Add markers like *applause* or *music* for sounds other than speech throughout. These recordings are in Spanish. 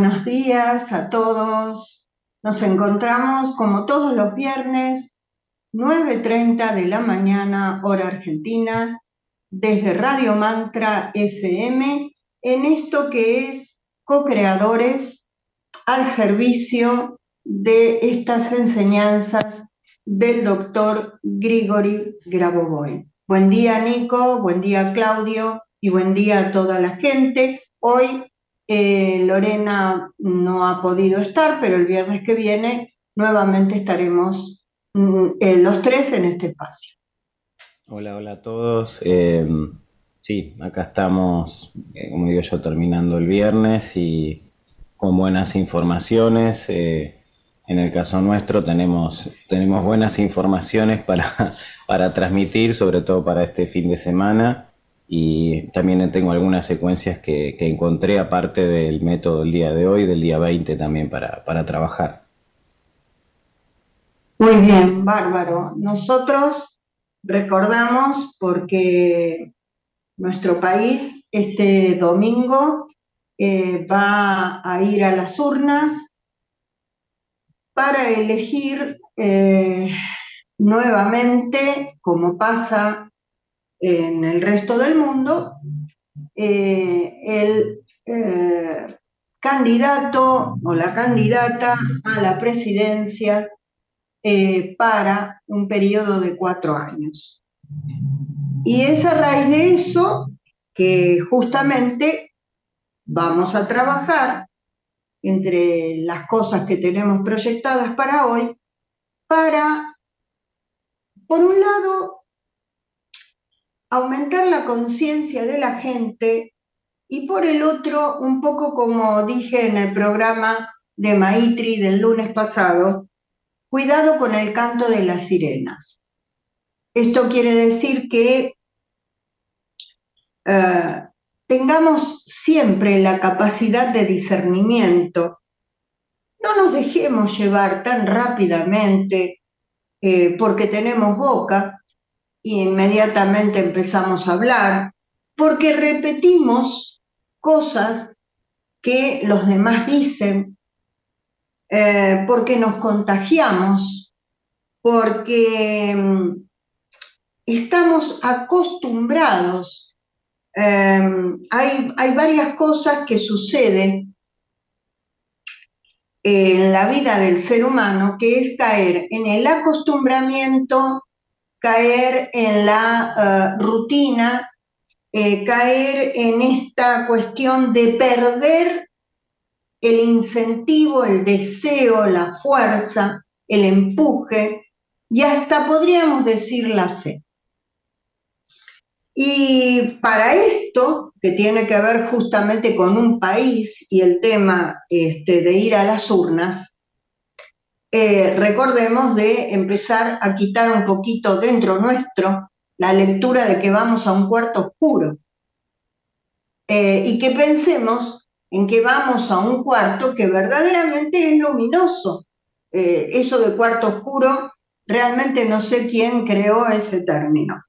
Buenos días a todos. Nos encontramos como todos los viernes, 9.30 de la mañana, hora argentina, desde Radio Mantra FM, en esto que es co-creadores al servicio de estas enseñanzas del doctor Grigori Grabovoi. Buen día Nico, buen día Claudio y buen día a toda la gente. Hoy eh, Lorena no ha podido estar, pero el viernes que viene nuevamente estaremos mm, eh, los tres en este espacio. Hola, hola a todos. Eh, sí, acá estamos, como digo yo, terminando el viernes y con buenas informaciones. en el caso nuestro tenemos, tenemos buenas informaciones para, *laughs* para transmitir, sobre todo para este fin de semana y también tengo algunas secuencias que, encontré aparte del método del día de hoy, del día 20 también para, para trabajar. Muy bien, bárbaro. Nosotros recordamos porque nuestro país este domingo eh, va a ir a las urnas para elegir eh, nuevamente, como pasa en el resto del mundo, eh, el eh, candidato o la candidata a la presidencia eh, para un periodo de cuatro años. Y es a raíz de eso que justamente vamos a trabajar entre las cosas que tenemos proyectadas para hoy, para, por un lado, aumentar la conciencia de la gente y por el otro, un poco como dije en el programa de Maitri del lunes pasado, cuidado con el canto de las sirenas. Esto quiere decir que eh, tengamos siempre la capacidad de discernimiento. No nos dejemos llevar tan rápidamente eh, porque tenemos boca, y inmediatamente empezamos a hablar, porque repetimos cosas que los demás dicen, eh, porque nos contagiamos, porque mm, estamos acostumbrados. Eh, hay, hay varias cosas que suceden en la vida del ser humano, que es caer en el acostumbramiento caer en la eh, rutina, eh, caer en esta cuestión de perder el incentivo, el deseo, la fuerza, el empuje y hasta podríamos decir la fe. Y para esto, que tiene que ver justamente con un país y el tema este, de ir a las urnas, eh, recordemos de empezar a quitar un poquito dentro nuestro la lectura de que vamos a un cuarto oscuro eh, y que pensemos en que vamos a un cuarto que verdaderamente es luminoso. Eh, eso de cuarto oscuro, realmente no sé quién creó ese término.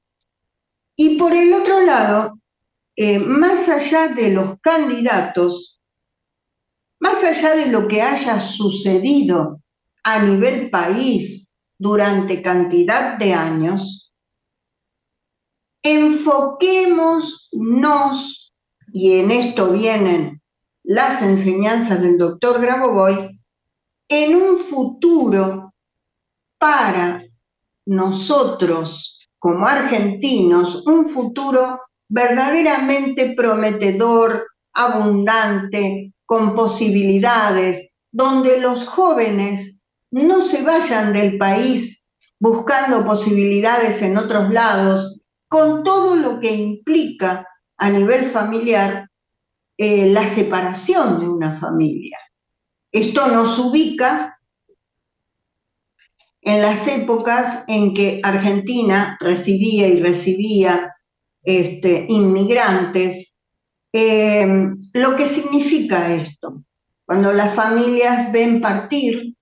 Y por el otro lado, más allá de los candidatos, más allá de lo que haya sucedido a nivel país durante cantidad de años, enfoquémonos, y en esto vienen las enseñanzas del doctor Grabovoi, en un futuro para nosotros como argentinos, un futuro verdaderamente prometedor, abundante, con posibilidades, donde los jóvenes no se vayan del país buscando posibilidades en otros lados, con todo lo que implica a nivel familiar eh, la separación de una familia. Esto nos ubica en las épocas en que Argentina recibía y recibía este, inmigrantes. Eh, lo que significa esto, cuando las familias ven partir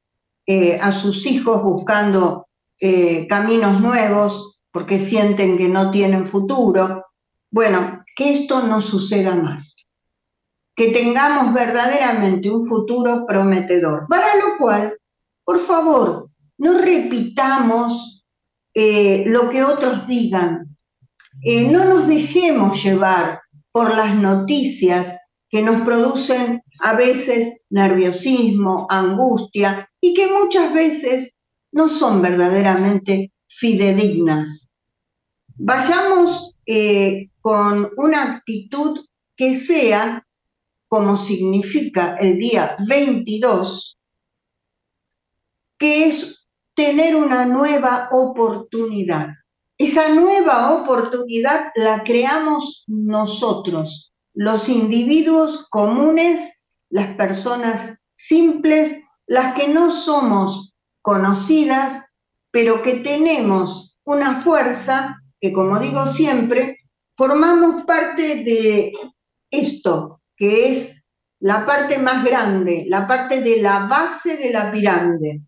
eh, a sus hijos buscando eh, caminos nuevos porque sienten que no tienen futuro. Bueno, que esto no suceda más. que tengamos verdaderamente un futuro prometedor. Para lo cual, por favor, no repitamos eh, lo que otros digan. No nos dejemos llevar por las noticias que nos producen a veces nerviosismo, angustia y que muchas veces no son verdaderamente fidedignas. Vayamos eh, con una actitud que sea, como significa el día 22, que es tener una nueva oportunidad. Esa nueva oportunidad la creamos nosotros, los individuos comunes, las personas simples, las que no somos conocidas, pero que tenemos una fuerza que, como digo siempre, formamos parte de esto, que es la parte más grande, la parte de la base de la pirámide.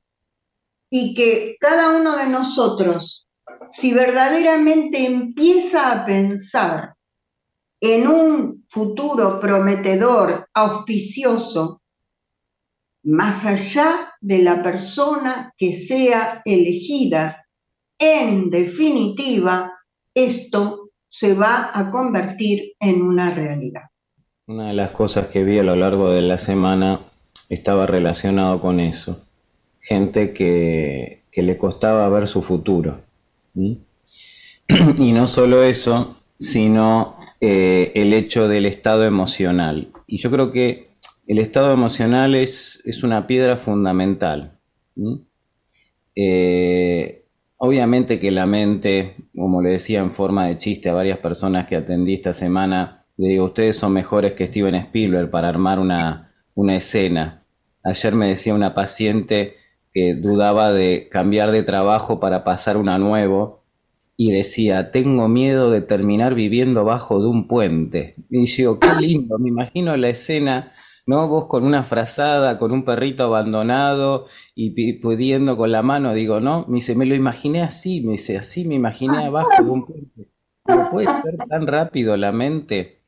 Y que cada uno de nosotros, si verdaderamente empieza a pensar en un futuro prometedor, auspicioso, más allá de la persona que sea elegida, en definitiva, esto se va a convertir en una realidad. Una de las cosas que vi a lo largo de la semana estaba relacionado con eso. Gente que, le costaba ver su futuro. *clears throat* Y no solo eso, sino eh, el hecho del estado emocional. Y yo creo que el estado emocional es, es una piedra fundamental. Eh, obviamente que la mente, como le decía en forma de chiste a varias personas que atendí esta semana, le digo, ustedes son mejores que Steven Spielberg para armar una, una escena. Ayer me decía una paciente que dudaba de cambiar de trabajo para pasar una nuevo y decía, tengo miedo de terminar viviendo bajo de un puente. Y yo, qué lindo, me imagino la escena, ¿no? Vos con una frazada, con un perrito abandonado y pudiendo con la mano, digo, no, me dice, me lo imaginé así, me dice, así me imaginé abajo de un puente. No puede ser tan rápido la mente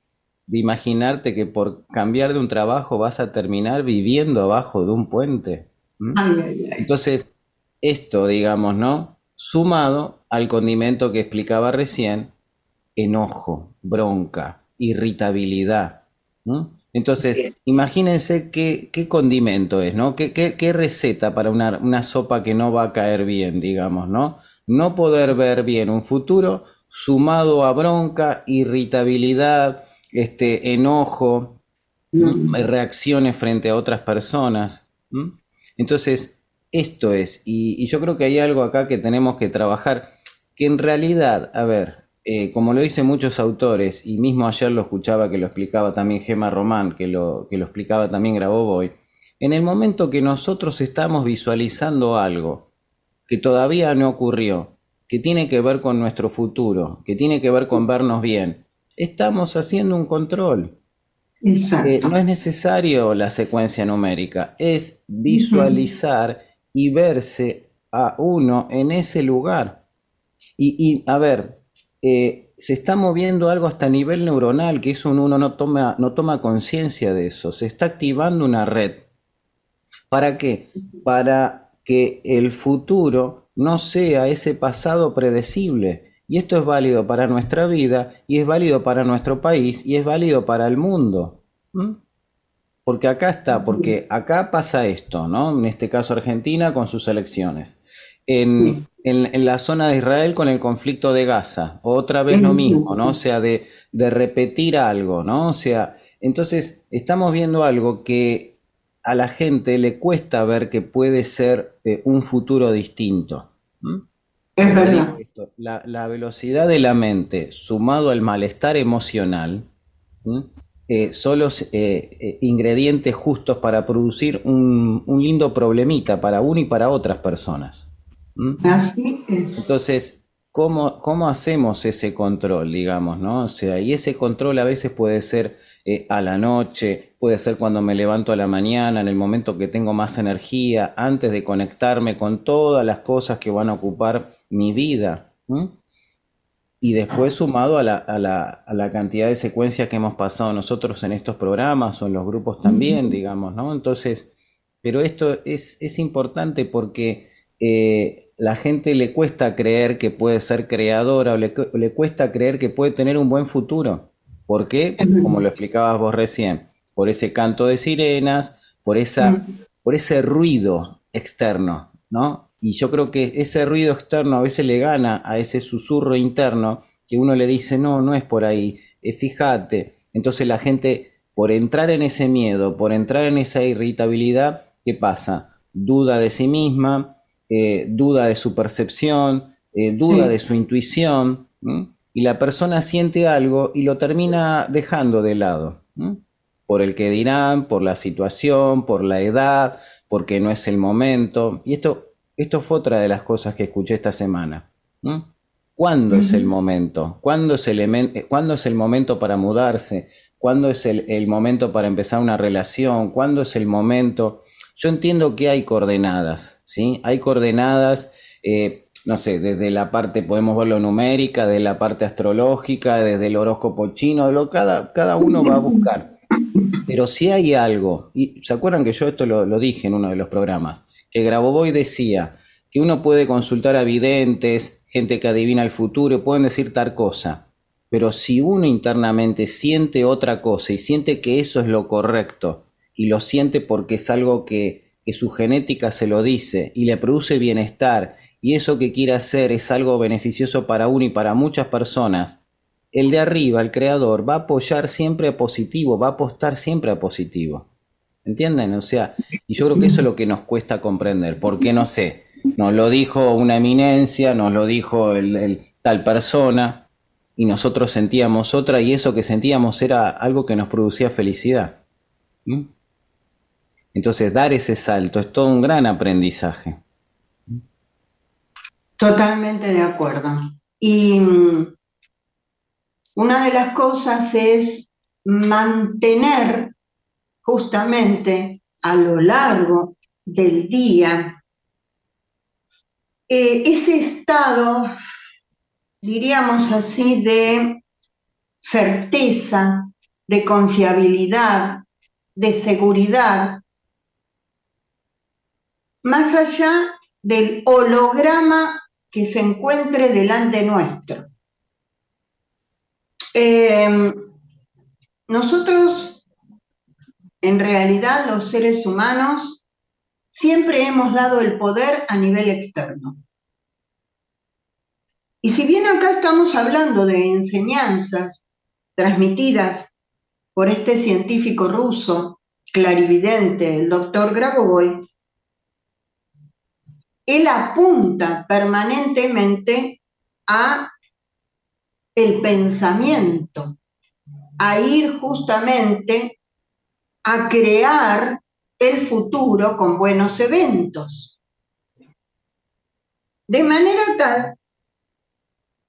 de imaginarte que por cambiar de un trabajo vas a terminar viviendo abajo de un puente. Entonces, esto, digamos, ¿no? Sumado al condimento que explicaba recién, enojo, bronca, irritabilidad. Entonces, imagínense qué, qué, condimento es, ¿no? ¿Qué, qué, receta para una, una, sopa que no va a caer bien, digamos, ¿no? No poder ver bien un futuro sumado a bronca, irritabilidad, este, enojo, reacciones frente a otras personas. Entonces, esto es, y, yo creo que hay algo acá que tenemos que trabajar, que en realidad, a ver, eh, como lo dicen muchos autores, y mismo ayer lo escuchaba que lo explicaba también Gema Román, que lo, que lo explicaba también Grabó Boy, en el momento que nosotros estamos visualizando algo que todavía no ocurrió, que tiene que ver con nuestro futuro, que tiene que ver con vernos bien, estamos haciendo un control. Eh, no es necesario la secuencia numérica, es visualizar y verse a uno en ese lugar. Y, a ver, eh, se está moviendo algo hasta nivel neuronal, que eso uno no toma, no toma conciencia de eso. Se está activando una red. ¿Para qué? Para que el futuro no sea ese pasado predecible, y esto es válido para nuestra vida, y es válido para nuestro país, y es válido para el mundo. Porque acá está, porque acá pasa esto, ¿no? En este caso Argentina con sus elecciones. En, la zona de Israel con el conflicto de Gaza, otra vez lo mismo, ¿no? O sea, de, repetir algo, ¿no? O sea, entonces estamos viendo algo que a la gente le cuesta ver que puede ser eh, un futuro distinto. Es verdad. la, velocidad de la mente sumado al malestar emocional eh, son los eh, eh, ingredientes justos para producir un, lindo problemita para uno y para otras personas. Así es. Entonces, ¿cómo, ¿cómo, hacemos ese control, digamos, no? O sea, y ese control a veces puede ser a la noche, puede ser cuando me levanto a la mañana, en el momento que tengo más energía, antes de conectarme con todas las cosas que van a ocupar mi vida. Y después sumado a la, a, la, a la, cantidad de secuencias que hemos pasado nosotros en estos programas o en los grupos también, digamos, ¿no? Entonces, pero esto es, es importante porque eh, la gente le cuesta creer que puede ser creadora o le, le, cuesta creer que puede tener un buen futuro. ¿Por qué? Como lo explicabas vos recién, por ese canto de sirenas, por, esa, por ese ruido externo, ¿no? Y yo creo que ese ruido externo a veces le gana a ese susurro interno que uno le dice, no, no es por ahí, eh, fíjate. Entonces la gente, por entrar en ese miedo, por entrar en esa irritabilidad, ¿qué pasa? Duda de sí misma, eh, duda de su percepción, eh, duda de su intuición, y la persona siente algo y lo termina dejando de lado, por el que dirán, por la situación, por la edad, porque no es el momento. Y esto esto fue otra de las cosas que escuché esta semana. ¿Cuándo es el momento? ¿Cuándo es el, eh, ¿Cuándo es el momento para mudarse? ¿Cuándo es el, momento para empezar una relación? ¿Cuándo es el momento? Yo entiendo que hay coordenadas, ¿sí? Hay coordenadas, eh, no sé, desde la parte, podemos verlo numérica, de la parte astrológica, desde el horóscopo chino, lo, cada, cada uno va a buscar. Pero si hay algo, y se acuerdan que yo esto lo, lo dije en uno de los programas, que Grabovoi decía que uno puede consultar a videntes, gente que adivina el futuro, pueden decir tal cosa, pero si uno internamente siente otra cosa y siente que eso es lo correcto, y lo siente porque es algo que, que su genética se lo dice y le produce bienestar, y eso que quiere hacer es algo beneficioso para uno y para muchas personas, el de arriba, el creador, va a apoyar siempre a positivo, va a apostar siempre a positivo. ¿Entienden? O sea, y yo creo que eso es lo que nos cuesta comprender, porque no sé, nos lo dijo una eminencia, nos lo dijo el, tal persona, y nosotros sentíamos otra, y eso que sentíamos era algo que nos producía felicidad. Entonces, dar ese salto es todo un gran aprendizaje. Totalmente de acuerdo. Y mm, una de las cosas es mantener justamente a lo largo del día eh, ese estado, diríamos así, de certeza, de confiabilidad, de seguridad, más allá del holograma que se encuentre delante nuestro. Eh, nosotros en realidad los seres humanos siempre hemos dado el poder a nivel externo. Y si bien acá estamos hablando de enseñanzas transmitidas por este científico ruso, clarividente, el doctor Grabovoi, él apunta permanentemente a el pensamiento, a ir justamente a crear el futuro con buenos eventos. De manera tal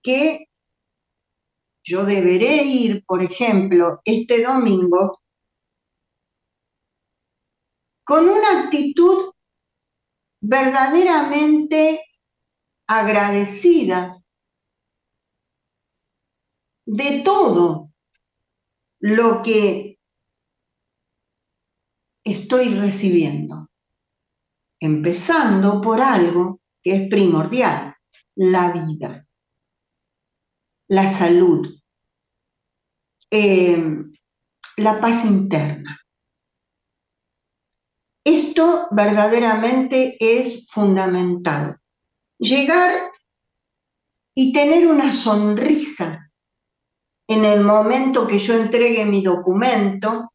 que yo deberé ir, por ejemplo, este domingo con una actitud verdaderamente agradecida de todo lo que estoy recibiendo? Empezando por algo que es primordial, la vida, la salud, eh, la paz interna. Esto verdaderamente es fundamental. Llegar y tener una sonrisa en el momento que yo entregue mi documento,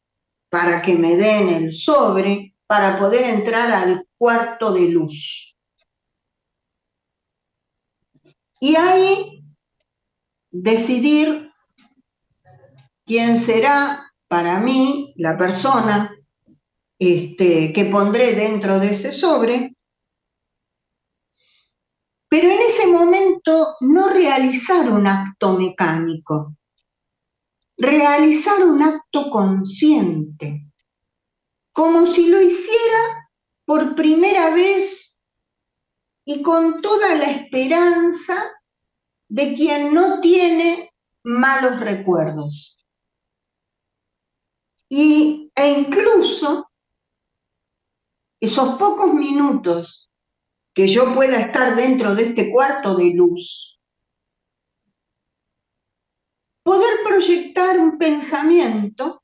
para que me den el sobre para poder entrar al cuarto de luz. Y ahí decidir quién será para mí la persona este, que pondré dentro de ese sobre, pero en ese momento no realizar un acto mecánico, realizar un acto consciente, como si lo hiciera por primera vez y con toda la esperanza de quien no tiene malos recuerdos. Y, e incluso esos pocos minutos que yo pueda estar dentro de este cuarto de luz, poder proyectar un pensamiento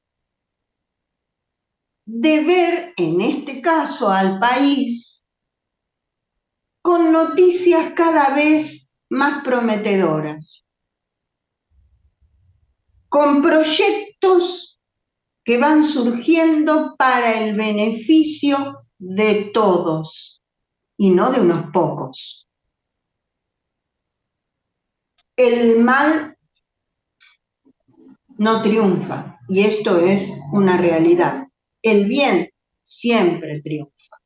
de ver, en este caso, al país con noticias cada vez más prometedoras, con proyectos que van surgiendo para el beneficio de todos y no de unos pocos. El mal no triunfa y esto es una realidad el bien siempre triunfa.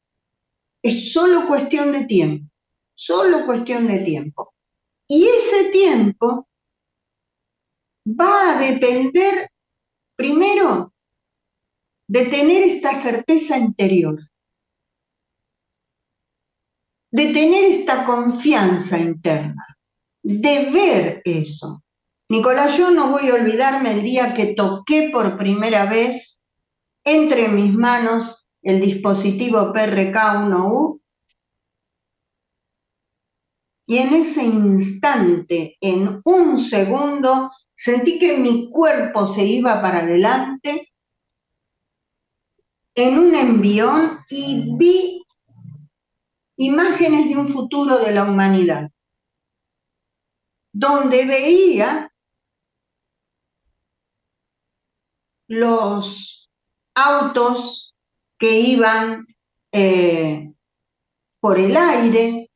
Es solo cuestión de tiempo, solo cuestión de tiempo. Y ese tiempo va a depender primero de tener esta certeza interior, de tener esta confianza interna, de ver eso. Nicolás, yo no voy a olvidarme el día que toqué por primera vez entre mis manos el dispositivo PRK1U y en ese instante, en un segundo, sentí que mi cuerpo se iba para adelante en un envión y vi imágenes de un futuro de la humanidad, donde veía los autos que iban eh, por el aire,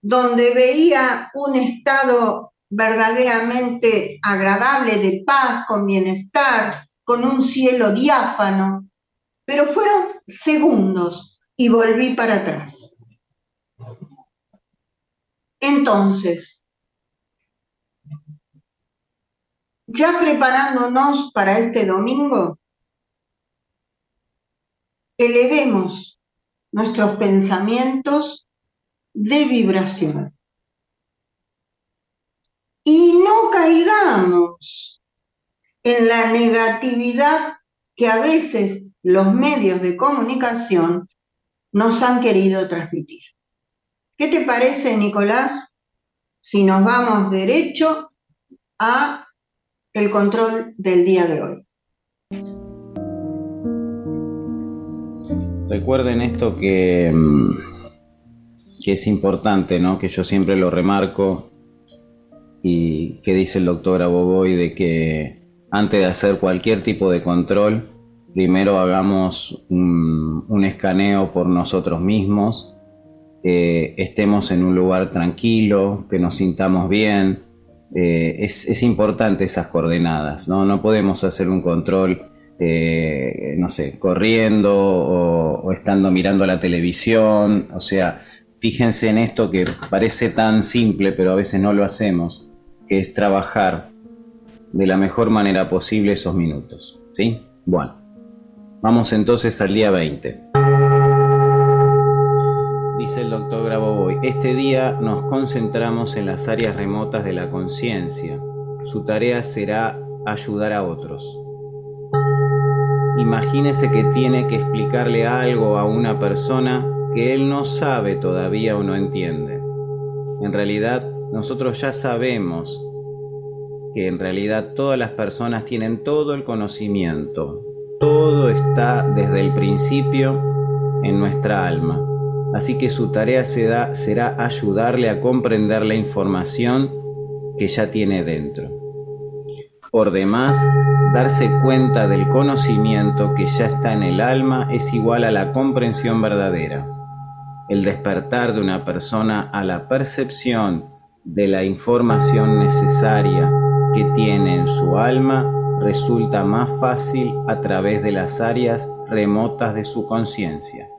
donde veía un estado verdaderamente agradable de paz, con bienestar, con un cielo diáfano, pero fueron segundos y volví para atrás. Entonces, ya preparándonos para este domingo, elevemos nuestros pensamientos de vibración. Y no caigamos en la negatividad que a veces los medios de comunicación nos han querido transmitir. ¿Qué te parece, Nicolás, si nos vamos derecho a el control del día de hoy? Recuerden esto que, mm, que es importante, ¿no? que yo siempre lo remarco y que dice el doctor Aboboy de que antes de hacer cualquier tipo de control, primero hagamos un, escaneo por nosotros mismos, estemos en un lugar tranquilo, que nos sintamos bien. Eh, es, es, importante esas coordenadas, ¿no? No podemos hacer un control eh, no sé, corriendo o, estando mirando la televisión. O sea, fíjense en esto que parece tan simple, pero a veces no lo hacemos, que es trabajar de la mejor manera posible esos minutos. ¿Sí? Bueno, vamos entonces al día 20. Dice el doctor Grabovoi, este día nos concentramos en las áreas remotas de la conciencia. Su tarea será ayudar a otros. Imagínese que tiene que explicarle algo a una persona que él no sabe todavía o no entiende. En realidad, nosotros ya sabemos que en realidad todas las personas tienen todo el conocimiento. Todo está desde el principio en nuestra alma. Así que su tarea será ayudarle a comprender la información que ya tiene dentro. Por demás, darse cuenta del conocimiento que ya está en el alma es igual a la comprensión verdadera. El despertar de una persona a la percepción de la información necesaria que tiene en su alma resulta más fácil a través de las áreas remotas de su conciencia.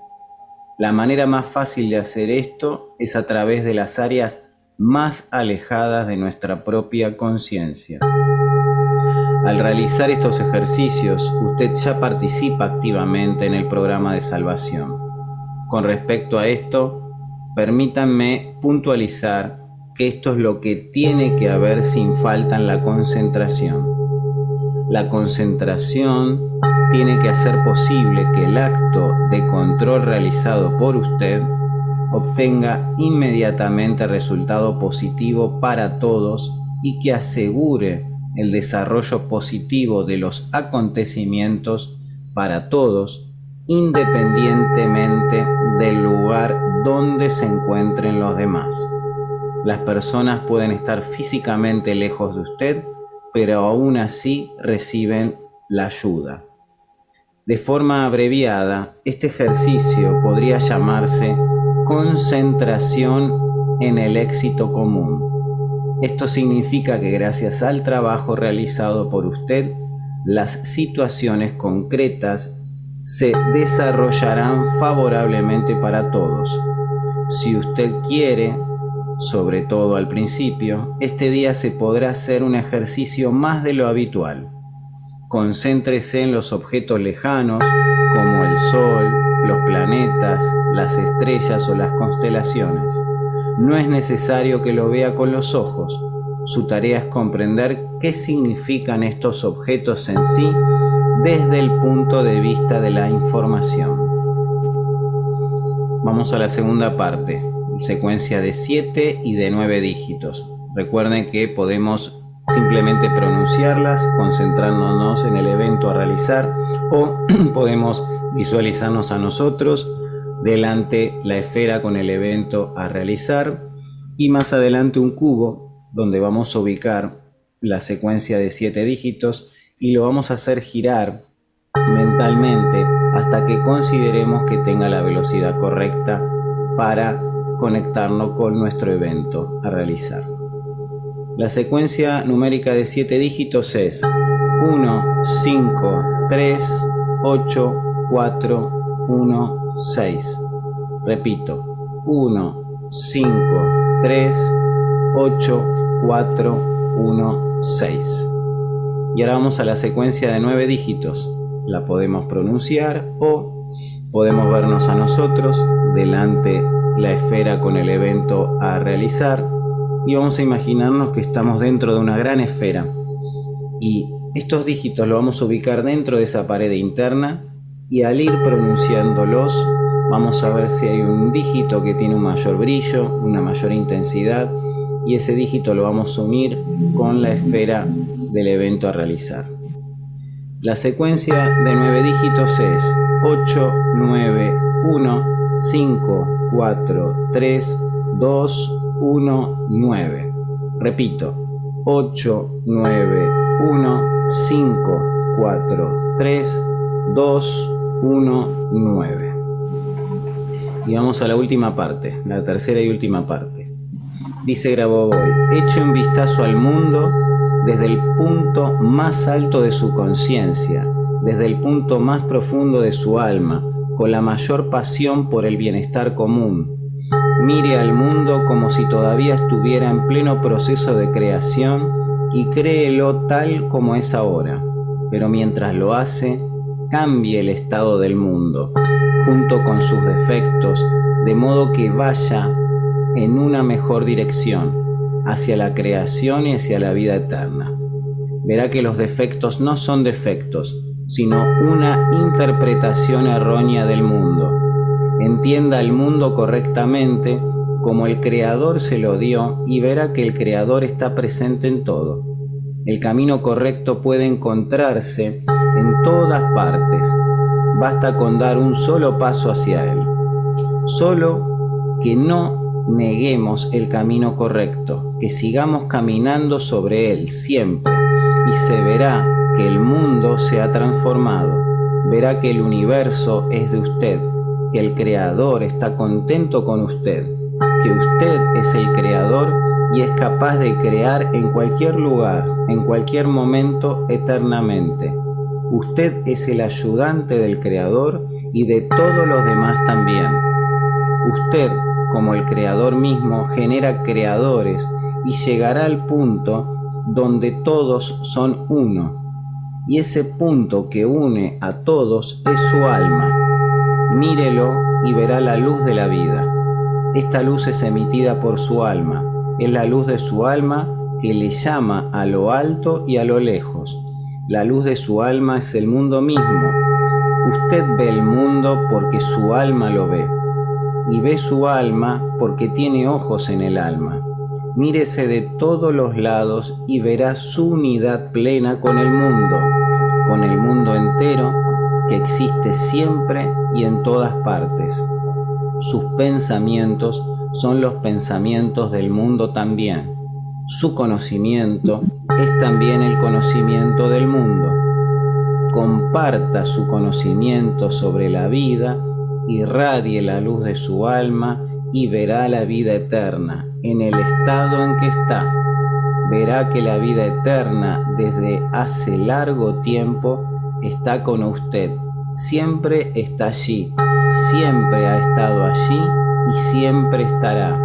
La manera más fácil de hacer esto es a través de las áreas más alejadas de nuestra propia conciencia. Al realizar estos ejercicios, usted ya participa activamente en el programa de salvación. Con respecto a esto, permítanme puntualizar que esto es lo que tiene que haber sin falta en la concentración. La concentración tiene que hacer posible que el acto de control realizado por usted obtenga inmediatamente resultado positivo para todos y que asegure el desarrollo positivo de los acontecimientos para todos, independientemente del lugar donde se encuentren los demás. Las personas pueden estar físicamente lejos de usted, pero aún así reciben la ayuda. De forma abreviada, este ejercicio podría llamarse concentración en el éxito común. Esto significa que gracias al trabajo realizado por usted, las situaciones concretas se desarrollarán favorablemente para todos. Si usted quiere, sobre todo al principio, este día se podrá hacer un ejercicio más de lo habitual. Concéntrese en los objetos lejanos como el Sol, los planetas, las estrellas o las constelaciones. No es necesario que lo vea con los ojos. Su tarea es comprender qué significan estos objetos en sí desde el punto de vista de la información. Vamos a la segunda parte, secuencia de 7 y de 9 dígitos. Recuerden que podemos simplemente pronunciarlas, concentrándonos en el evento a realizar o *clears throat* podemos visualizarnos a nosotros delante la esfera con el evento a realizar y más adelante un cubo donde vamos a ubicar la secuencia de siete dígitos y lo vamos a hacer girar mentalmente hasta que consideremos que tenga la velocidad correcta para conectarnos con nuestro evento a realizar. La secuencia numérica de siete dígitos es 1, 5, 3, 8, 4, 1, 6. Repito, 1, 5, 3, 8, 4, 1, 6. Y ahora vamos a la secuencia de 9 dígitos. La podemos pronunciar o podemos vernos a nosotros delante la esfera con el evento a realizar y vamos a imaginarnos que estamos dentro de una gran esfera y estos dígitos los vamos a ubicar dentro de esa pared interna y al ir pronunciándolos vamos a ver si hay un dígito que tiene un mayor brillo, una mayor intensidad y ese dígito lo vamos a unir con la esfera del evento a realizar. La secuencia de nueve dígitos es 8, 9, 1, 5, 4, 3, 2, 1, 9. Repito, 8, 9, 1, 5, 4, 3, 2, 1, 9. Y vamos a la última parte, la tercera y última parte. Dice Grabovoi, eche un vistazo al mundo desde el punto más alto de su conciencia, desde el punto más profundo de su alma, con la mayor pasión por el bienestar común. Mire al mundo como si todavía estuviera en pleno proceso de creación y créelo tal como es ahora. Pero mientras lo hace, cambie el estado del mundo, junto con sus defectos, de modo que vaya en una mejor dirección, hacia la creación y hacia la vida eterna. Verá que los defectos no son defectos, sino una interpretación errónea del mundo. Entienda el mundo correctamente como el Creador se lo dio y verá que el Creador está presente en todo. El camino correcto puede encontrarse en todas partes. Basta con dar un solo paso hacia Él. Solo que no neguemos el camino correcto, que sigamos caminando sobre Él siempre y se verá que el mundo se ha transformado. Verá que el universo es de usted, que el Creador está contento con usted, que usted es el Creador y es capaz de crear en cualquier lugar, en cualquier momento, eternamente. Usted es el ayudante del Creador y de todos los demás también. Usted, como el Creador mismo, genera creadores y llegará al punto donde todos son uno. Y ese punto que une a todos es su alma. Mírelo y verá la luz de la vida. Esta luz es emitida por su alma es la luz de su alma que le llama a lo alto y a lo lejos. La luz de su alma es el mundo mismo. Usted ve el mundo porque su alma lo ve. Y ve su alma porque tiene ojos en el alma. Mírese de todos los lados y verá su unidad plena con el mundo, con el mundo entero que existe siempre y en todas partes. Sus pensamientos son los pensamientos del mundo también. Su conocimiento es también el conocimiento del mundo. Comparta su conocimiento sobre la vida, irradie la luz de su alma y verá la vida eterna en el estado en que está. Verá que la vida eterna desde hace largo tiempo está con usted. Siempre está allí, siempre ha estado allí y siempre estará.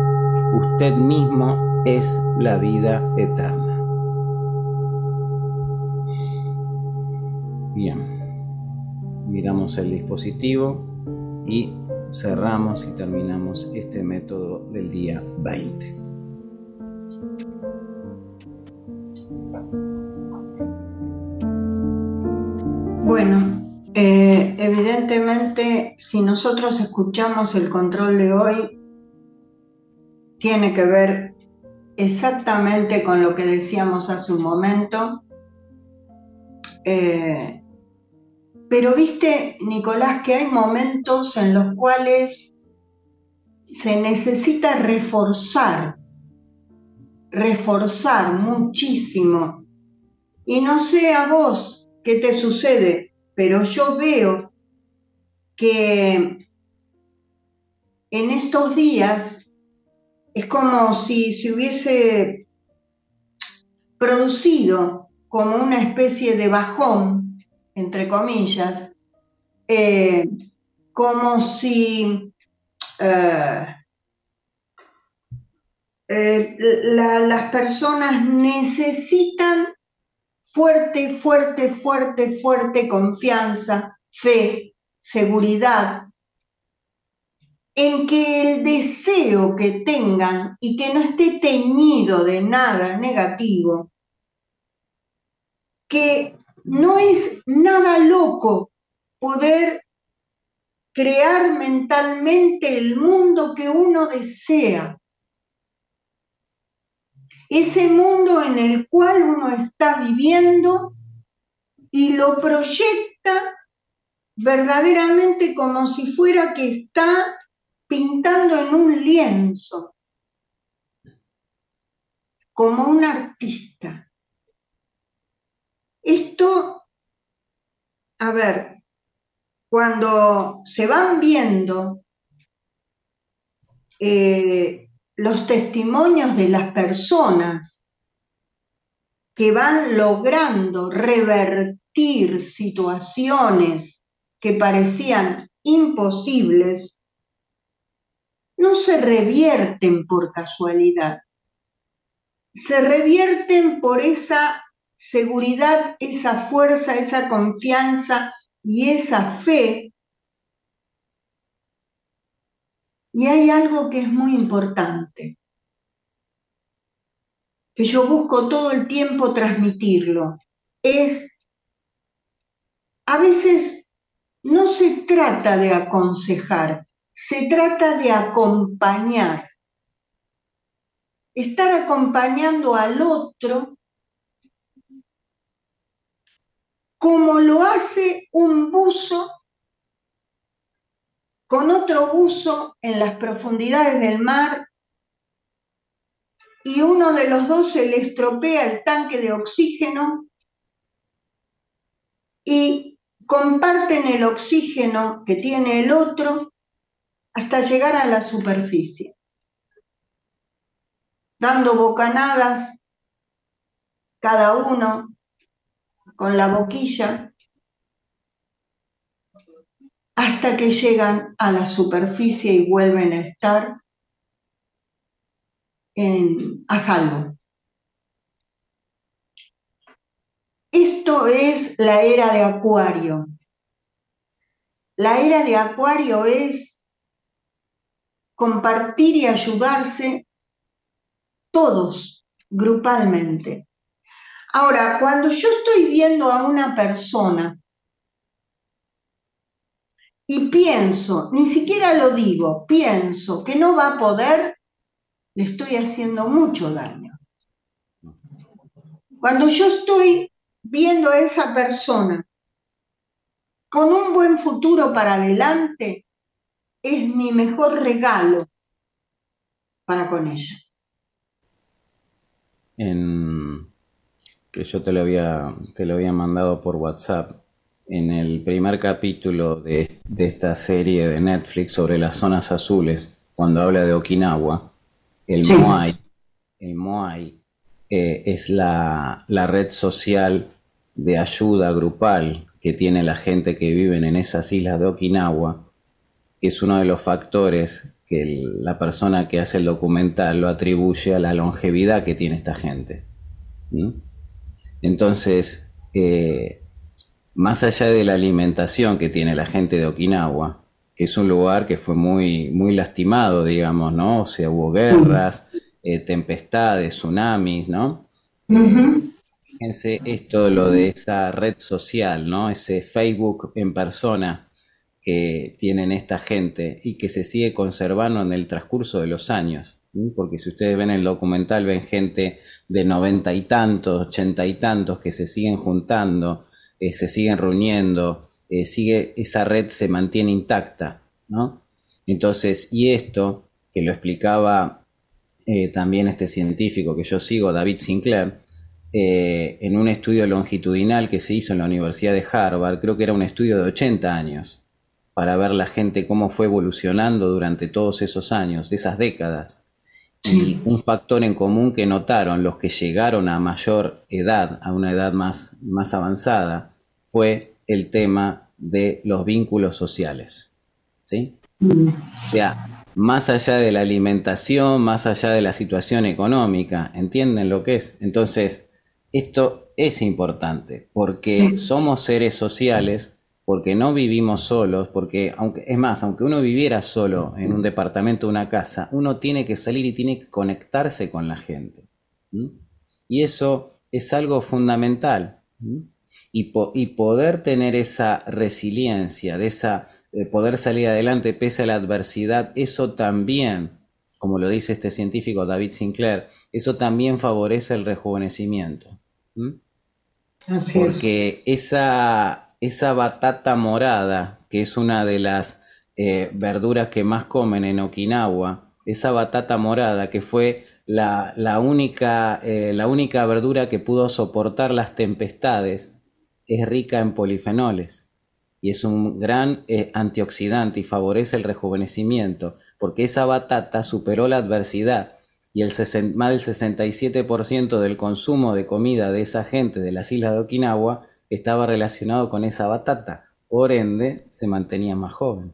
Usted mismo es la vida eterna. Bien, miramos el dispositivo y cerramos y terminamos este método del día 20. Bueno, eh, evidentemente si nosotros escuchamos el control de hoy, tiene que ver exactamente con lo que decíamos hace un momento. Eh, pero viste, Nicolás, que hay momentos en los cuales se necesita reforzar, reforzar muchísimo. Y no sé a vos qué te sucede, pero yo veo que en estos días es como si se hubiese producido como una especie de bajón entre comillas, eh, como si eh, eh, las personas necesitan fuerte, fuerte, fuerte, fuerte confianza, fe, seguridad, en que el deseo que tengan y que no esté teñido de nada negativo, que no es nada loco poder crear mentalmente el mundo que uno desea. Ese mundo en el cual uno está viviendo y lo proyecta verdaderamente como si fuera que está pintando en un lienzo, como un artista. Esto, a ver, cuando se van viendo eh, los testimonios de las personas que van logrando revertir situaciones que parecían imposibles, no se revierten por casualidad, se revierten por esa seguridad, esa fuerza, esa confianza y esa fe. Y hay algo que es muy importante, que yo busco todo el tiempo transmitirlo, es, a veces no se trata de aconsejar, se trata de acompañar. Estar acompañando al otro como lo hace un buzo con otro buzo en las profundidades del mar y uno de los dos se le estropea el tanque de oxígeno y comparten el oxígeno que tiene el otro hasta llegar a la superficie, dando bocanadas cada uno con la boquilla hasta que llegan a la superficie y vuelven a estar a salvo. Esto es la era de Acuario. La era de Acuario es compartir y ayudarse todos, grupalmente. Ahora, cuando yo estoy viendo a una persona y pienso, ni siquiera lo digo, pienso que no va a poder, le estoy haciendo mucho daño. Cuando yo estoy viendo a esa persona con un buen futuro para adelante, es mi mejor regalo para con ella. En, que yo te lo había, te lo había mandado por WhatsApp, en el primer capítulo de, esta serie de Netflix sobre las zonas azules, cuando habla de Okinawa, el Moai, el Moai eh, es la, la, red social de ayuda grupal que tiene la gente que vive en esas islas de Okinawa, que es uno de los factores que la persona que hace el documental lo atribuye a la longevidad que tiene esta gente. Entonces, eh, más allá de la alimentación que tiene la gente de Okinawa, que es un lugar que fue muy, muy lastimado, digamos, ¿no? O sea, hubo guerras, eh, tempestades, tsunamis, ¿no? Fíjense esto, lo de esa red social, ¿no? Ese Facebook en persona que tienen esta gente y que se sigue conservando en el transcurso de los años. Porque si ustedes ven el documental, ven gente de noventa y tantos, ochenta y tantos que se siguen juntando, eh, se siguen reuniendo, eh, sigue, esa red se mantiene intacta, ¿no? Entonces, y esto, que lo explicaba eh, también este científico que yo sigo, David Sinclair, en un estudio longitudinal que se hizo en la Universidad de Harvard, creo que era un estudio de 80 años, para ver la gente cómo fue evolucionando durante todos esos años, esas décadas. Y un factor en común que notaron los que llegaron a mayor edad, a una edad más, más avanzada, fue el tema de los vínculos sociales. ¿Sí? Mm. O sea, más allá de la alimentación, más allá de la situación económica, ¿entienden lo que es? Entonces, esto es importante porque somos seres sociales porque no vivimos solos, porque aunque es más, aunque uno viviera solo en un departamento o una casa, uno tiene que salir y tiene que conectarse con la gente. Y eso es algo fundamental. Y, poder tener esa resiliencia, de esa poder salir adelante pese a la adversidad, eso también, como lo dice este científico David Sinclair, eso también favorece el rejuvenecimiento. Porque esa esa batata morada, que es una de las eh, verduras que más comen en Okinawa, esa batata morada que fue la, única, eh, la única verdura que pudo soportar las tempestades, es rica en polifenoles y es un gran eh, antioxidante y favorece el rejuvenecimiento, porque esa batata superó la adversidad y el más del 67% del consumo de comida de esa gente de las islas de Okinawa estaba relacionado con esa batata, por ende se mantenía más joven.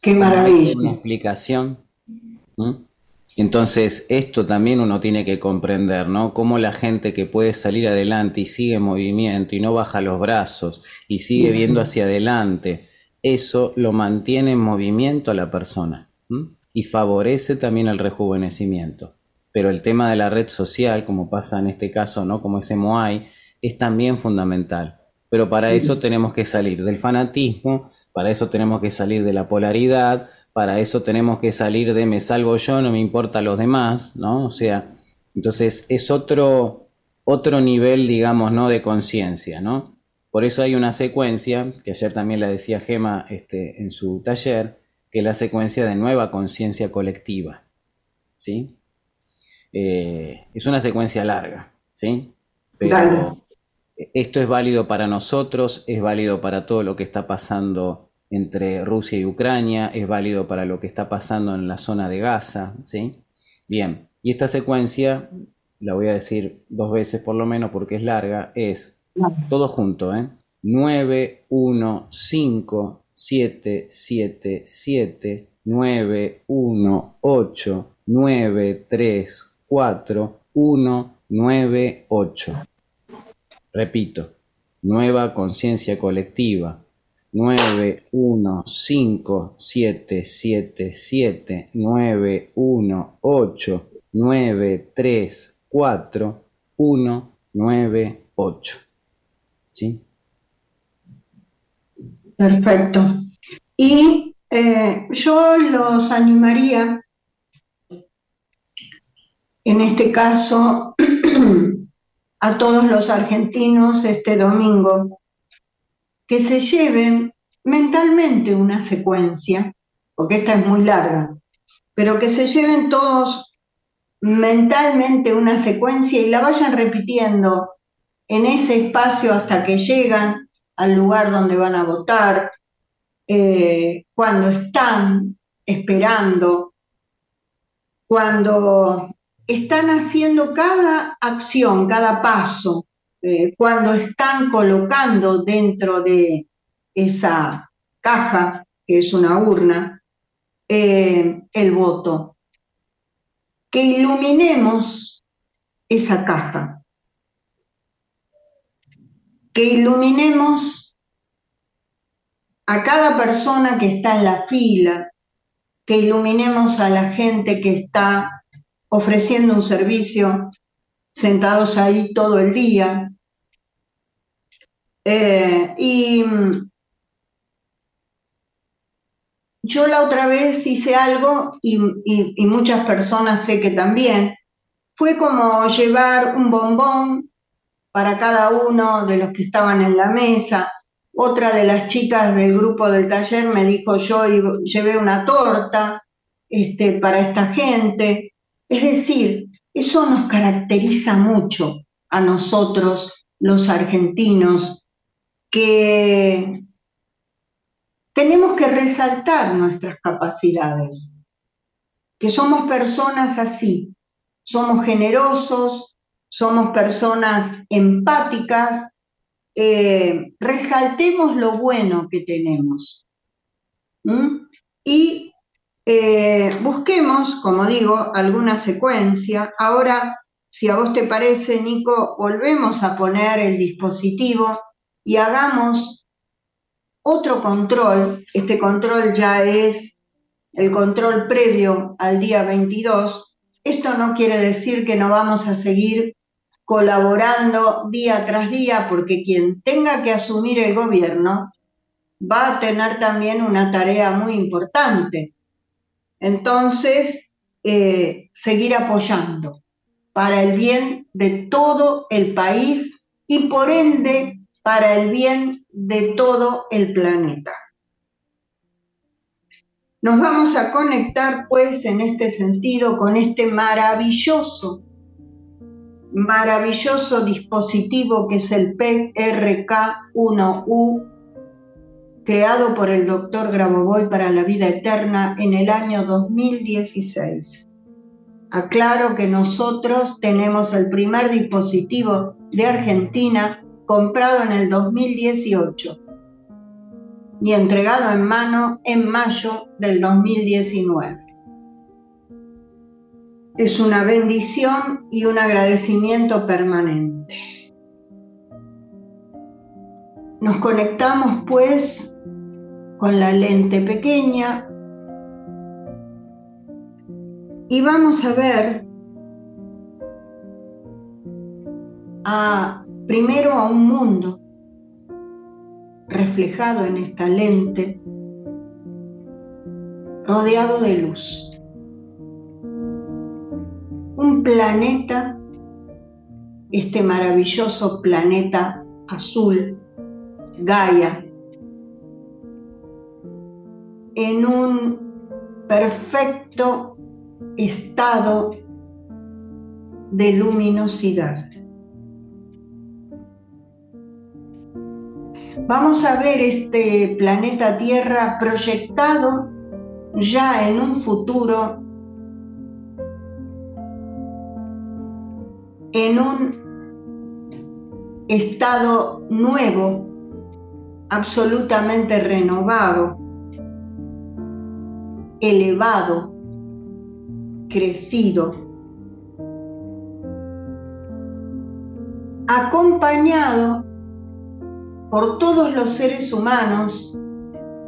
Qué maravilla. Una explicación. Entonces, esto también uno tiene que comprender, ¿no? Cómo la gente que puede salir adelante y sigue en movimiento y no baja los brazos y sigue viendo hacia adelante, eso lo mantiene en movimiento a la persona y favorece también el rejuvenecimiento. Pero el tema de la red social, como pasa en este caso, ¿no? Como ese Moai, es también fundamental. Pero para eso tenemos que salir del fanatismo, para eso tenemos que salir de la polaridad, para eso tenemos que salir de me salvo yo, no me importa los demás, ¿no? O sea, entonces es otro, otro nivel, digamos, ¿no? De conciencia, ¿no? Por eso hay una secuencia, que ayer también la decía Gema este, en su taller, que es la secuencia de nueva conciencia colectiva, ¿sí? Eh, es una secuencia larga, ¿sí? Pero esto es válido para nosotros, es válido para todo lo que está pasando entre Rusia y Ucrania, es válido para lo que está pasando en la zona de Gaza, ¿sí? Bien, y esta secuencia, la voy a decir dos veces por lo menos porque es larga, es todo junto, ¿eh? 9, 1, 5, 7, 7, 7, 9, 1, 8, 9, 3, 4, 1, 9, 8. Repito, nueva conciencia colectiva. 9, 1, 5, 7, 7, 7, 9, 1, 8, 9, 3, 4, 1, 9, 8. ¿Sí? Perfecto. Y eh, yo los animaría, en este caso, *clears throat* a todos los argentinos este domingo, que se lleven mentalmente una secuencia, porque esta es muy larga, pero que se lleven todos mentalmente una secuencia y la vayan repitiendo en ese espacio hasta que llegan al lugar donde van a votar, eh, cuando están esperando, cuando están haciendo cada acción, cada paso, eh, cuando están colocando dentro de esa caja, que es una urna, eh, el voto. Que iluminemos esa caja. Que iluminemos a cada persona que está en la fila, que iluminemos a la gente que está ofreciendo un servicio sentados ahí todo el día. Eh, y yo la otra vez hice algo y, muchas personas sé que también, fue como llevar un bombón para cada uno de los que estaban en la mesa. Otra de las chicas del grupo del taller me dijo, yo llevé una torta este, para esta gente. Es decir, eso nos caracteriza mucho a nosotros, los argentinos, que tenemos que resaltar nuestras capacidades, que somos personas así, somos generosos, somos personas empáticas, eh, resaltemos lo bueno que tenemos. Y eh, busquemos, como digo, alguna secuencia. Ahora, si a vos te parece, Nico, volvemos a poner el dispositivo y hagamos otro control. Este control ya es el control previo al día 22. Esto no quiere decir que no vamos a seguir colaborando día tras día, porque quien tenga que asumir el gobierno va a tener también una tarea muy importante entonces, eh, seguir apoyando para el bien de todo el país y por ende para el bien de todo el planeta. Nos vamos a conectar pues en este sentido con este maravilloso, maravilloso dispositivo que es el PRK1U creado por el doctor Grabovoi para la vida eterna en el año 2016. Aclaro que nosotros tenemos el primer dispositivo de Argentina comprado en el 2018 y entregado en mano en mayo del 2019. Es una bendición y un agradecimiento permanente. Nos conectamos pues con la lente pequeña y vamos a ver a, primero a un mundo reflejado en esta lente, rodeado de luz. Un planeta, este maravilloso planeta azul, Gaia, en un perfecto estado de luminosidad. Vamos a ver este planeta Tierra proyectado ya en un futuro, en un estado nuevo, absolutamente renovado, elevado, crecido, acompañado por todos los seres humanos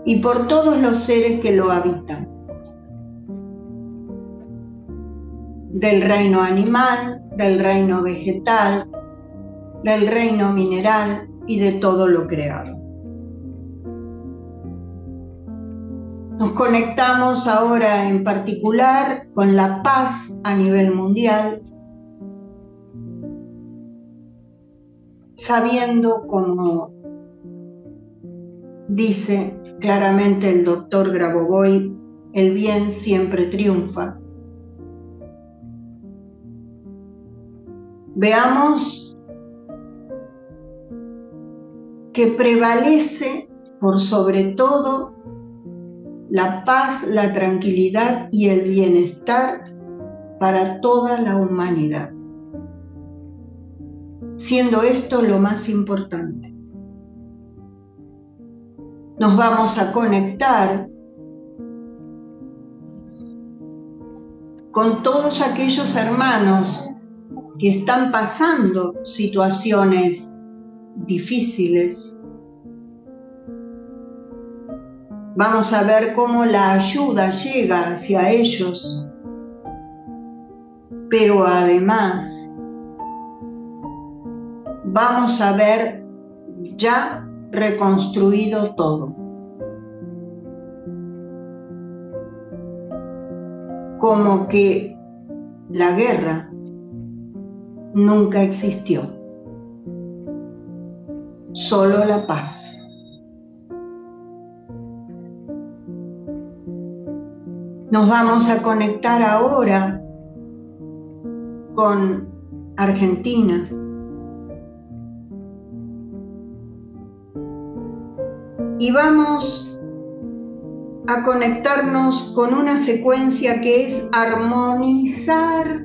y por todos los seres que lo habitan. del reino animal, del reino vegetal, del reino mineral y de todo lo creado. Nos conectamos ahora en particular con la paz a nivel mundial, sabiendo como dice claramente el doctor Grabovoi, el bien siempre triunfa. Veamos que prevalece por sobre todo la paz, la tranquilidad y el bienestar para toda la humanidad, siendo esto lo más importante. Nos vamos a conectar con todos aquellos hermanos que están pasando situaciones difíciles, Vamos a ver cómo la ayuda llega hacia ellos, pero además vamos a ver ya reconstruido todo. Como que la guerra nunca existió, solo la paz. Nos vamos a conectar ahora con Argentina. Y vamos a conectarnos con una secuencia que es armonizar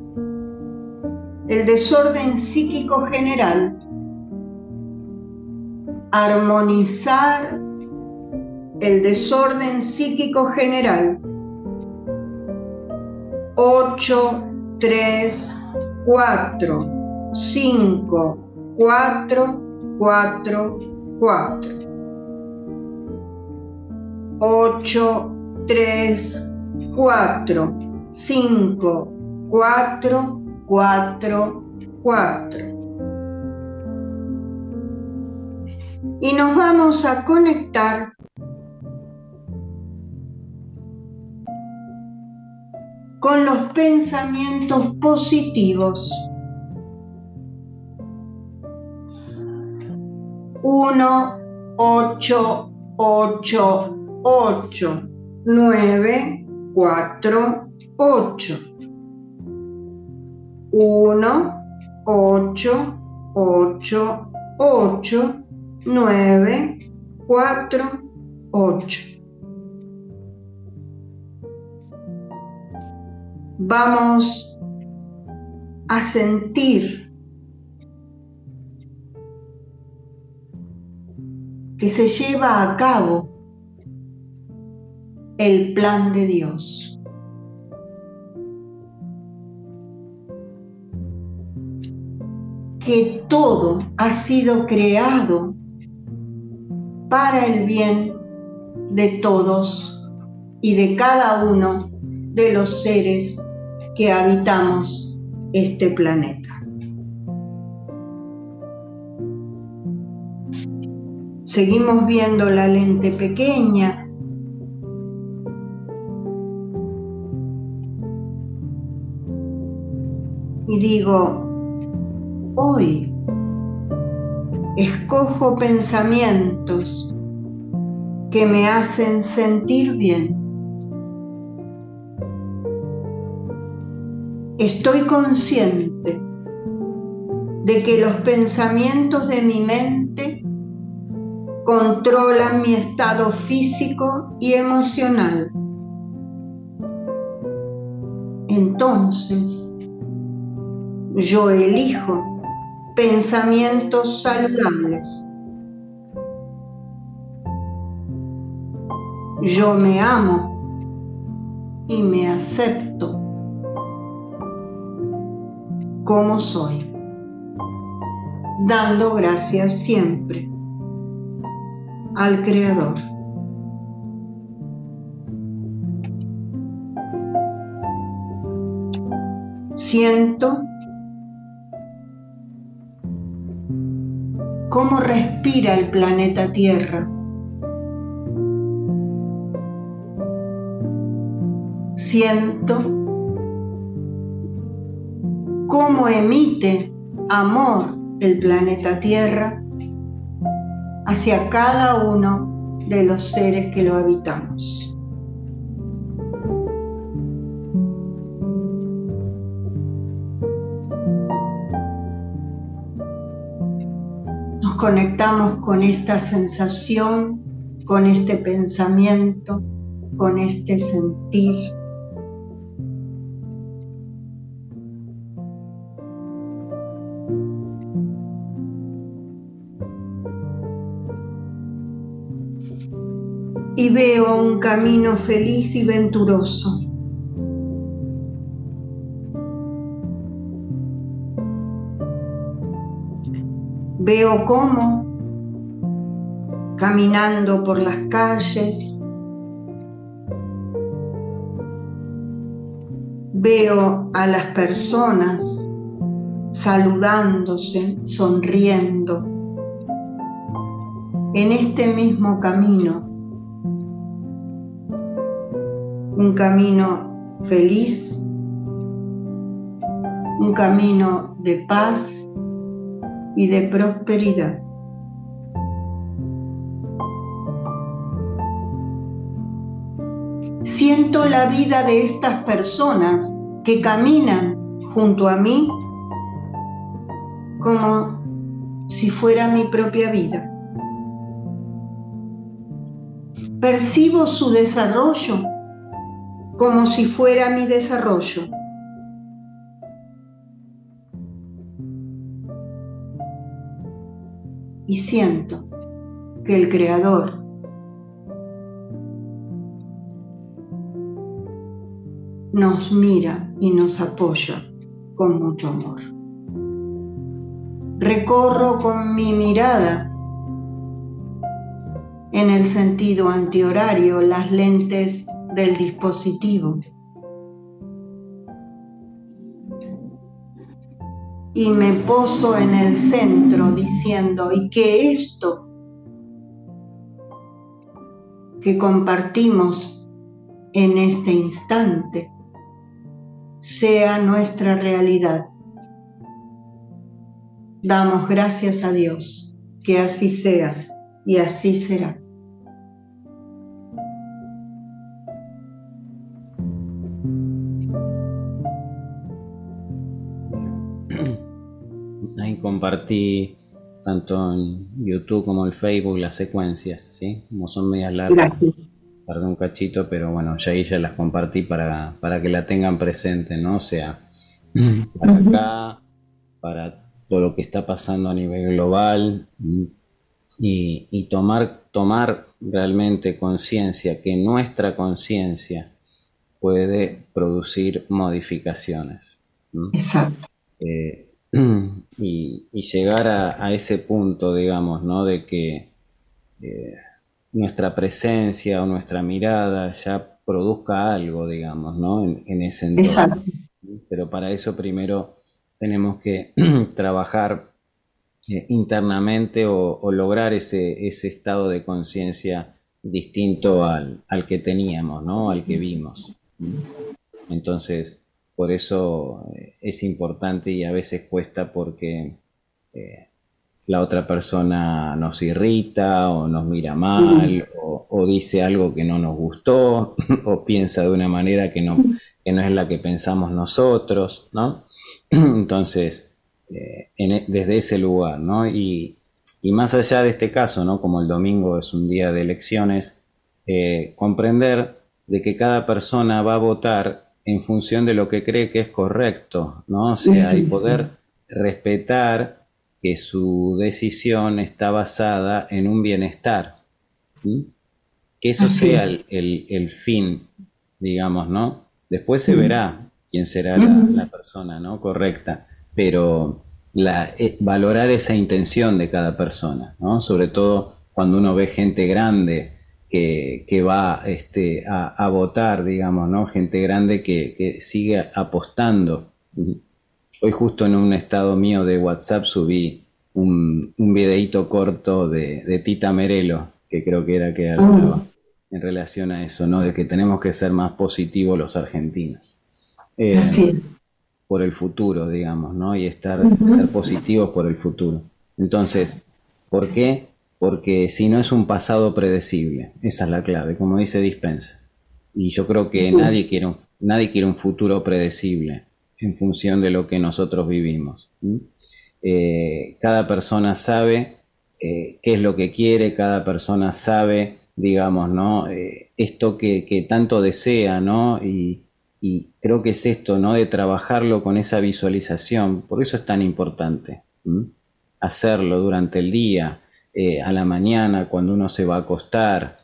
el desorden psíquico general, armonizar el desorden psíquico general 8, 3, 4, 5, 4, 4, 4. 8, 3, 4, 5, 4, 4, 4. Y nos vamos a conectar con los pensamientos positivos. Uno, ocho, ocho, ocho, nueve, cuatro, ocho. Uno, ocho, ocho, ocho, nueve, cuatro, ocho. Vamos a sentir que se lleva a cabo el plan de Dios. Que todo ha sido creado para el bien de todos y de cada uno de los seres que habitamos este planeta. Seguimos viendo la lente pequeña. Y digo, hoy escojo pensamientos que me hacen sentir bien estoy consciente de que los pensamientos de mi mente controlan mi estado físico y emocional. Entonces, yo elijo pensamientos saludables. Yo me amo y me acepto como soy, dando gracias siempre al Creador. Siento cómo respira el planeta Tierra. Siento cómo emite amor el planeta Tierra hacia cada uno de los seres que lo habitamos. Nos conectamos con esta sensación, con este pensamiento, con este sentir. Veo un camino feliz y venturoso. Veo cómo, caminando por las calles, veo a las personas saludándose, sonriendo, en este mismo camino un camino feliz, un camino de paz y de prosperidad. Siento la vida de estas personas que caminan junto a mí como si fuera mi propia vida. Percibo su desarrollo como si fuera mi desarrollo. Y siento que el Creador nos mira y nos apoya con mucho amor. Recorro con mi mirada en el sentido antihorario las lentes del dispositivo. Y me poso en el centro diciendo, y que esto que compartimos en este instante sea nuestra realidad. Damos gracias a Dios, que así sea y así será. Compartí tanto en YouTube como en Facebook las secuencias, ¿sí? Como son medias largas. Tardé un cachito, pero bueno, ya ahí ya las compartí para, para que la tengan presente, ¿no? O sea, para acá, para todo lo que está pasando a nivel global y, y tomar, tomar realmente conciencia, que nuestra conciencia puede producir modificaciones. Exacto. Eh, y, llegar a, ese punto, digamos, ¿no? De que eh, nuestra presencia o nuestra mirada ya produzca algo, digamos, ¿no? En, ese entorno. Pero para eso primero tenemos que *clears throat* trabajar eh, internamente o, lograr ese, ese estado de conciencia distinto al, al, que teníamos, ¿no? Al que vimos. Entonces, por eso eh, es importante y a veces cuesta porque eh, la otra persona nos irrita o nos mira mal o, dice algo que no nos gustó *laughs* o piensa de una manera que no, no es la que pensamos nosotros, ¿no? *clears throat* Entonces, eh, e, desde ese lugar, ¿no? Y, más allá de este caso, ¿no? Como el domingo es un día de elecciones, comprender de que cada persona va a votar en función de lo que cree que es correcto, ¿no? O sea, y poder respetar que su decisión está basada en un bienestar. Que eso sea el, fin, digamos, ¿no? Después se verá quién será la, persona, ¿no? Correcta. Pero la, eh, valorar esa intención de cada persona, ¿no? Sobre todo cuando uno ve gente grande que, va este, a, votar, digamos, ¿no? Gente grande que, sigue apostando Hoy justo en un estado mío de WhatsApp subí un, un videíto corto de, Tita Merelo, que creo que era que hablaba ah. en relación a eso, ¿no? De que tenemos que ser más positivos los argentinos. Eh, Así por el futuro, digamos, ¿no? Y estar, ser positivos por el futuro. Entonces, ¿por qué? Porque si no es un pasado predecible, esa es la clave, como dice Dispensa. Y yo creo que nadie quiere un, nadie quiere un futuro predecible en función de lo que nosotros vivimos. Eh, cada persona sabe eh, qué es lo que quiere, cada persona sabe, digamos, ¿no? Eh, esto que, que, tanto desea, ¿no? Y, y creo que es esto, ¿no? De trabajarlo con esa visualización. Por eso es tan importante hacerlo durante el día, eh, a la mañana, cuando uno se va a acostar.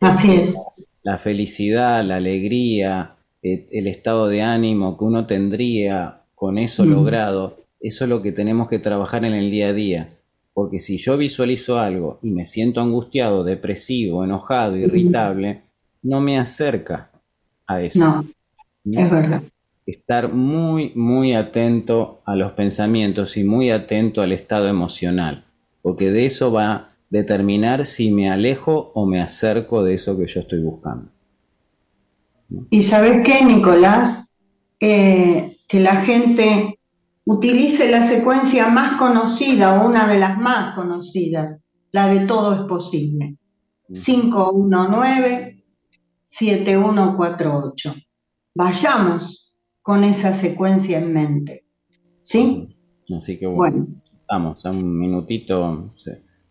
Así es. La felicidad, la alegría, eh, el estado de ánimo que uno tendría con eso logrado, eso es lo que tenemos que trabajar en el día a día. Porque si yo visualizo algo y me siento angustiado, depresivo, enojado, irritable, no me acerca a eso. No, es verdad. Estar muy, muy atento a los pensamientos y muy atento al estado emocional, porque de eso va a determinar si me alejo o me acerco de eso que yo estoy buscando. Y sabes qué, Nicolás, eh, que la gente utilice la secuencia más conocida o una de las más conocidas, la de todo es posible. 519 7148. Vayamos con esa secuencia en mente. ¿Sí? Así que bueno, vamos, a un minutito.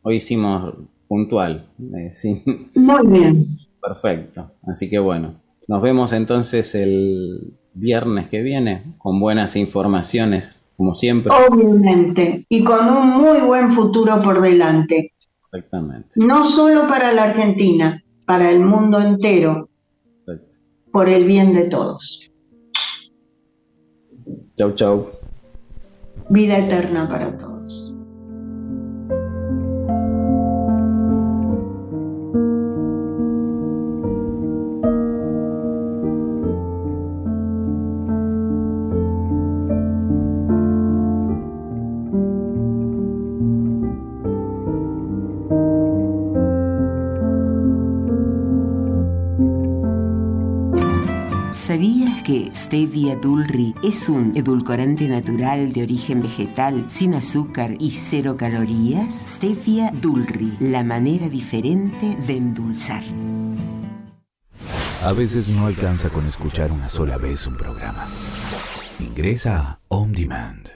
Hoy hicimos puntual. Eh, *laughs* Muy bien. Perfecto. Así que bueno, nos vemos entonces el viernes que viene con buenas informaciones, como siempre. Obviamente, y con un muy buen futuro por delante. Exactamente. No solo para la Argentina, para el mundo entero, por el bien de todos. Chau, chau. Vida eterna para todos. Stevia Dulri es un edulcorante natural de origen vegetal, sin azúcar y cero calorías. Stevia Dulri, la manera diferente de endulzar. A veces no alcanza con escuchar una sola vez un programa. Ingresa a On Demand